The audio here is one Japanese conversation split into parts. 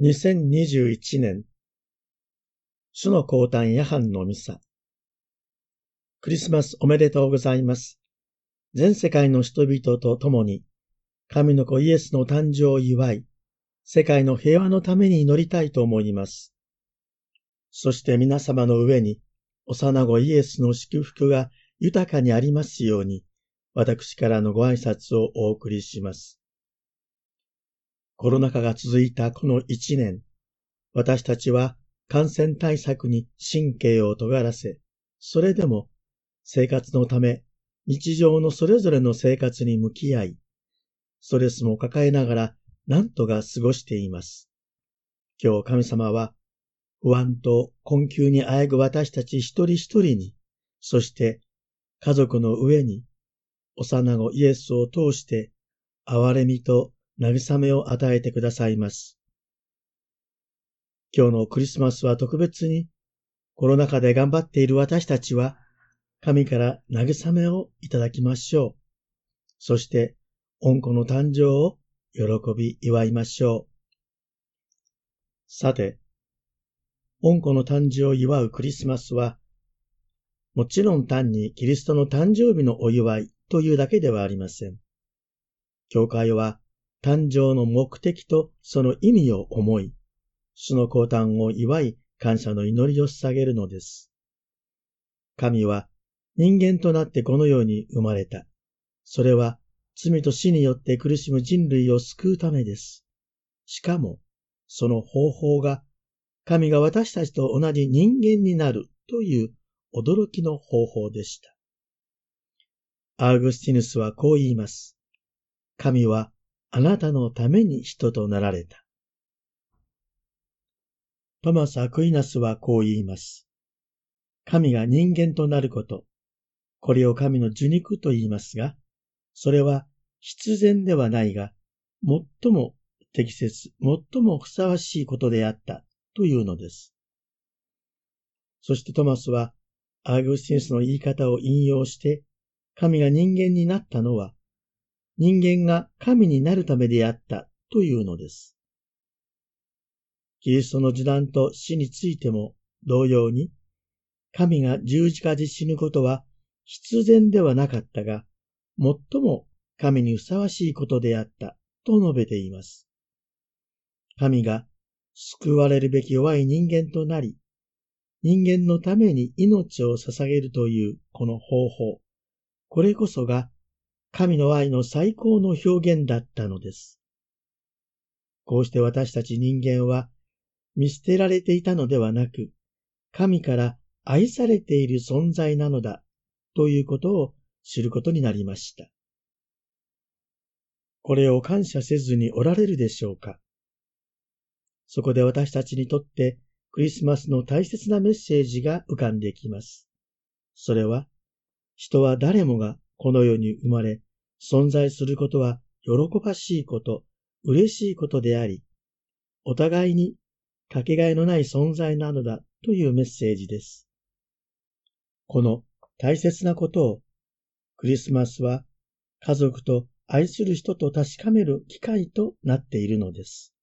2021年、主の降誕夜半のミサ。クリスマスおめでとうございます。全世界の人々と共に、神の子イエスの誕生を祝い、世界の平和のために祈りたいと思います。そして皆様の上に、幼子イエスの祝福が豊かにありますように、私からのご挨拶をお送りします。コロナ禍が続いたこの一年、私たちは感染対策に神経を尖らせ、それでも生活のため日常のそれぞれの生活に向き合い、ストレスも抱えながら何とか過ごしています。今日神様は不安と困窮にあえぐ私たち一人一人に、そして家族の上に幼子イエスを通して憐れみと慰めを与えてくださいます。今日のクリスマスは特別にコロナ禍で頑張っている私たちは神から慰めをいただきましょう。そして、恩子の誕生を喜び祝いましょう。さて、恩子の誕生を祝うクリスマスは、もちろん単にキリストの誕生日のお祝いというだけではありません。教会は誕生の目的とその意味を思い、主の降誕を祝い感謝の祈りを捧げるのです。神は人間となってこの世に生まれた。それは罪と死によって苦しむ人類を救うためです。しかも、その方法が神が私たちと同じ人間になるという驚きの方法でした。アーグスティヌスはこう言います。神はあなたのために人となられた。トマス・アクイナスはこう言います。神が人間となること、これを神の受肉と言いますが、それは必然ではないが、最も適切、最もふさわしいことであったというのです。そしてトマスは、アーグスティンスの言い方を引用して、神が人間になったのは、人間が神になるためであったというのです。キリストの受難と死についても同様に、神が十字架で死ぬことは必然ではなかったが、最も神にふさわしいことであったと述べています。神が救われるべき弱い人間となり、人間のために命を捧げるというこの方法、これこそが神の愛の最高の表現だったのです。こうして私たち人間は見捨てられていたのではなく、神から愛されている存在なのだということを知ることになりました。これを感謝せずにおられるでしょうか？そこで私たちにとってクリスマスの大切なメッセージが浮かんできます。それは、人は誰もがこの世に生まれ、存在することは喜ばしいこと、嬉しいことであり、お互いにかけがえのない存在なのだというメッセージです。この大切なことをクリスマスは家族と愛する人と確かめる機会となっているのです。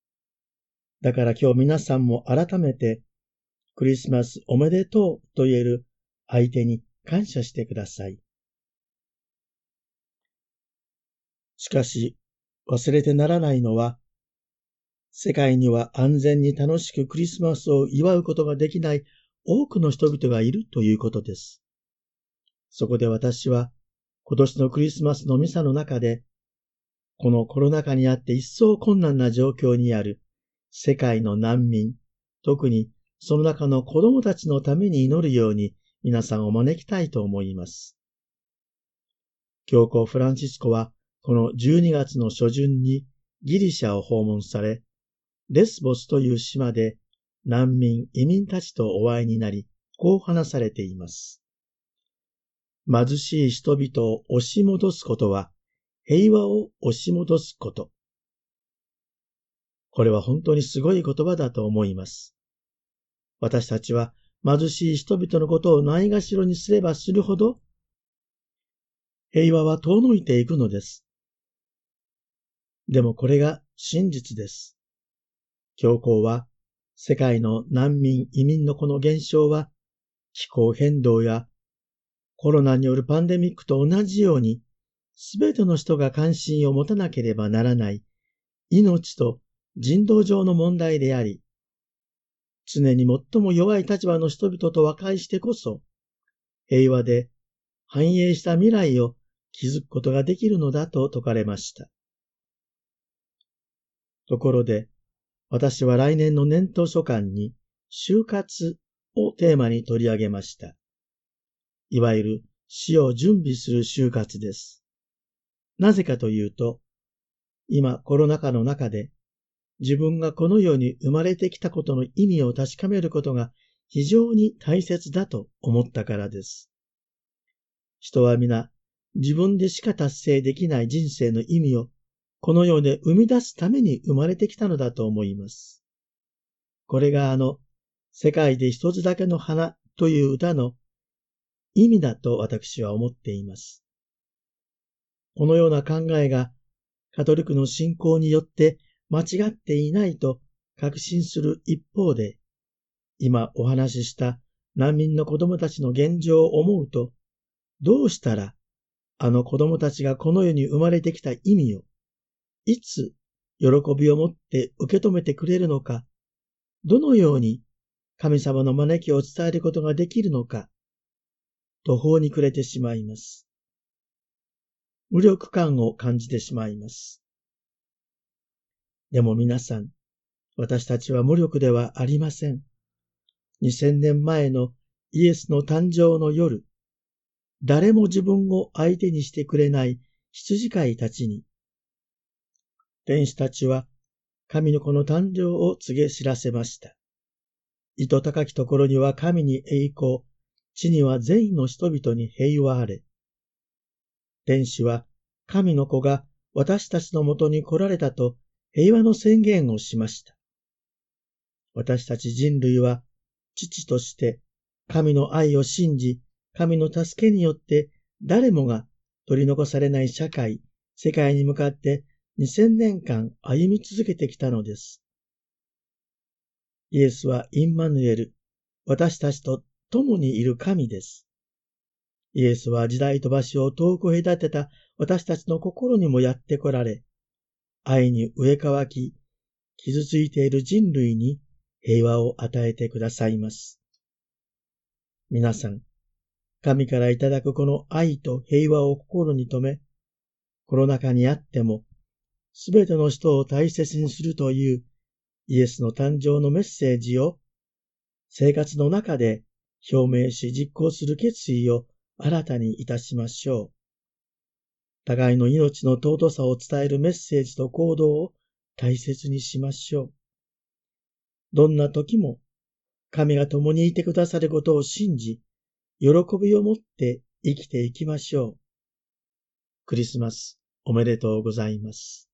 だから今日皆さんも改めてクリスマスおめでとうと言える相手に感謝してください。しかし、忘れてならないのは、世界には安全に楽しくクリスマスを祝うことができない多くの人々がいるということです。そこで私は、今年のクリスマスのミサの中で、このコロナ禍にあって一層困難な状況にある世界の難民、特にその中の子供たちのために祈るように皆さんを招きたいと思います。教皇フランシスコはこの12月の初旬にギリシャを訪問され、レスボスという島で難民、移民たちとお会いになり、こう話されています。貧しい人々を押し戻すことは、平和を押し戻すこと。これは本当にすごい言葉だと思います。私たちは貧しい人々のことをないがしろにすればするほど、平和は遠のいていくのです。でもこれが真実です。教皇は、世界の難民、移民のこの現象は、気候変動やコロナによるパンデミックと同じように、すべての人が関心を持たなければならない命と人道上の問題であり、常に最も弱い立場の人々と和解してこそ、平和で繁栄した未来を築くことができるのだと説かれました。ところで、私は来年の年頭書簡に、就活をテーマに取り上げました。いわゆる死を準備する就活です。なぜかというと、今コロナ禍の中で自分がこの世に生まれてきたことの意味を確かめることが非常に大切だと思ったからです。人は皆自分でしか達成できない人生の意味をこの世で生み出すために生まれてきたのだと思います。これがあの、世界で一つだけの花という歌の意味だと私は思っています。このような考えがカトリックの信仰によって間違っていないと確信する一方で、今お話しした難民の子供たちの現状を思うと、どうしたらあの子供たちがこの世に生まれてきた意味をいつ喜びを持って受け止めてくれるのか、どのように神様の招きを伝えることができるのか、途方に暮れてしまいます。無力感を感じてしまいます。でも皆さん、私たちは無力ではありません。2000年前のイエスの誕生の夜、誰も自分を相手にしてくれない羊飼いたちに、天使たちは神の子の誕生を告げ知らせました。糸高きところには神に栄光、地には善意の人々に平和あれ。天使は神の子が私たちのもとに来られたと平和の宣言をしました。私たち人類は父として神の愛を信じ、神の助けによって誰もが取り残されない社会、世界に向かって2000年間歩み続けてきたのです。イエスはインマヌエル、私たちと共にいる神です。イエスは時代と場所を遠く隔てた私たちの心にもやって来られ、愛に植え替き、傷ついている人類に平和を与えてくださいます。皆さん、神からいただくこの愛と平和を心に留め、コロナ禍にあってもすべての人を大切にするというイエスの誕生のメッセージを生活の中で表明し実行する決意を新たにいたしましょう。互いの命の尊さを伝えるメッセージと行動を大切にしましょう。どんな時も神が共にいてくださることを信じ、喜びを持って生きていきましょう。クリスマスおめでとうございます。